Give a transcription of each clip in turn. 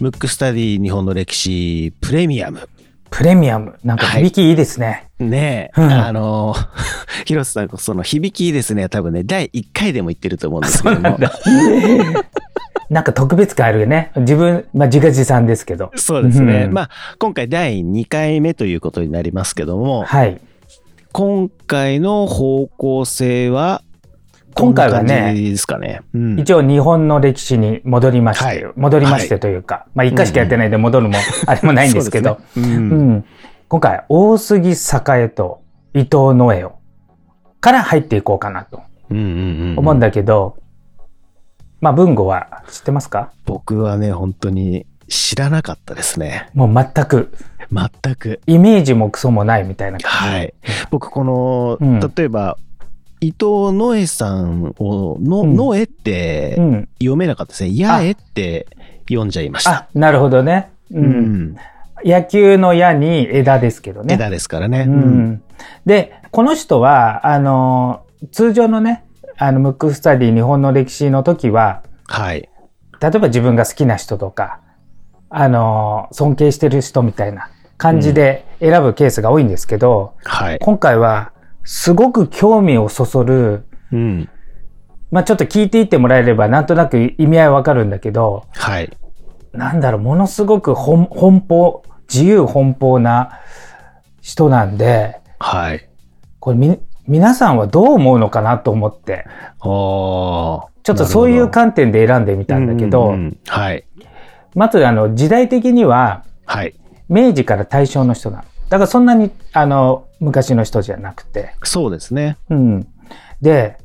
ムックスタディ日本の歴史プレミアム。プレミアム。なんか響きいいですね。ねえ、うんあの、広瀬さん、その響きいいですね。多分ね、第1回でも言ってると思うんですけども。なんか特別感あるよね。自分、まあ自画自賛ですけど。そうですね。うんまあ、今回第2回目ということになりますけども、はい。今回の方向性は、今回はねどんな感じですかね。うん。一応日本の歴史に戻りまして、はい。戻りましてというか、まあ一回しかやってないんで戻るもあれもないんですけど、そうですね。ううん。ん今回、大杉栄と伊藤野枝から入っていこうかなと思うんだけど、まあ文語は知ってますか？僕はね、本当に知らなかったですね。もう全く。全く。イメージもクソもないみたいな感じ。はい。僕、この、うん。例えば、伊藤野枝さんを、の、うん野枝ってうん。読めなかったですね。やえって読んじゃいました。あ、なるほどね。う。うんん。野球の矢に枝ですけどね。枝ですからね。う。ん。で、この人は、あの、通常のね、あの、ムックスタディ日本の歴史の時は、はい。例えば自分が好きな人とか、あの、尊敬してる人みたいな感じで選ぶケースが多いんですけど、はい。今回は、すごく興味をそそる、うん。まあちょっと聞いていってもらえればなんとなく意味合いわかるんだけど、はい。なんだろう、ものすごく奔奔放、自由奔放な人なんで、はい。これみ、皆さんはどう思うのかなと思って、おちょっとそういう観点で選んでみたんだけど、うんうんうんはい。まずあの、時代的には、はい。明治から大正の人なの。だからそんなに、あの、昔の人じゃなくて。そうですね。うん。で、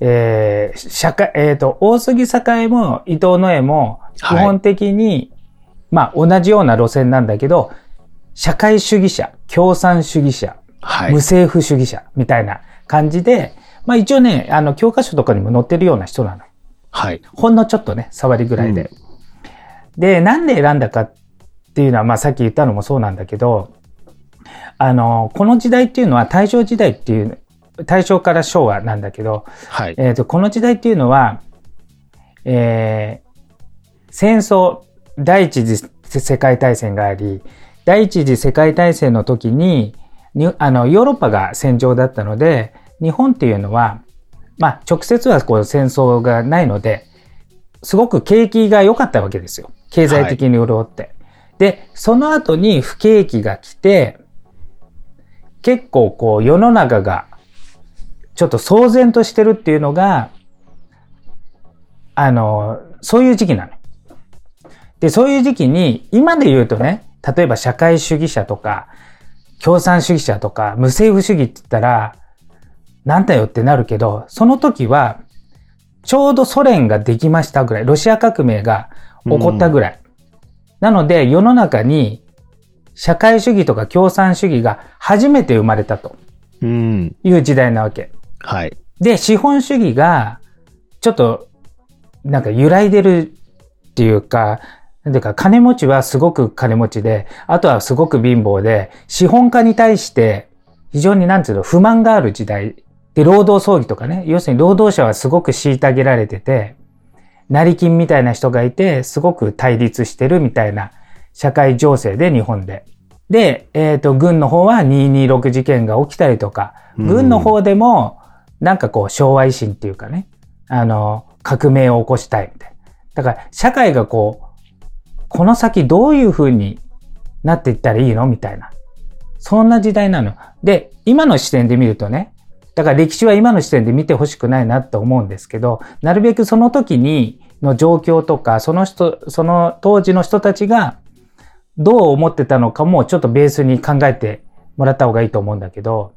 えー、社会、えっ、と、大杉栄も伊藤野枝も、基はい本的に、まあ同じような路線なんだけど、社会主義者、共産主義者、はい無。政府主義者みたいな感じで、まあ一応ね、あの、教科書とかにも載ってるような人なの。はい。ほんのちょっとね、触りぐらいで。で、なんで選んだかっていうのは、まあさっき言ったのもそうなんだけど、あの、この時代っていうのは大正時代っていう、大正から昭和なんだけど、はい。えっ、と、この時代っていうのは、えー戦争、第一次世界大戦があり、第一次世界大戦の時に、にあの、ヨーロッパが戦場だったので、日本っていうのは、まあ、直接はこう戦争がないので、すごく景気が良かったわけですよ。経済的に潤って。で、その後に不景気が来て、結構こう世の中がちょっと騒然としてるっていうのが、あの、そういう時期なの。で、そういう時期に、今で言うとね、例えば社会主義者とか、共産主義者とか、無政府主義って言ったら、なんだよってなるけど、その時は、ちょうどソ連ができましたぐらい、ロシア革命が起こったぐらい。なので、世の中に、社会主義とか共産主義が初めて生まれたとうん。いう時代なわけ。はい。で、資本主義が、ちょっと、なんか揺らいでるっていうか、なんていうか、金持ちはすごく金持ちで、あとはすごく貧乏で、資本家に対して、非常になんていうの、不満がある時代。で、労働争議とかね、要するに労働者はすごく虐げられてて、成金みたいな人がいて、すごく対立してるみたいな社会情勢で、日本で。で、えっ、と、軍の方は226事件が起きたりとか、うん軍の方でも、なんかこう、昭和維新っていうかね、あの、革命を起こしたいみたいな。だから、社会がこう、この先どういう風になっていったらいいの？みたいな。そんな時代なの。で、今の視点で見るとね、だから歴史は今の視点で見てほしくないなと思うんですけど、なるべくその時にの状況とか、その人、その当時の人たちがどう思ってたのかもちょっとベースに考えてもらった方がいいと思うんだけど、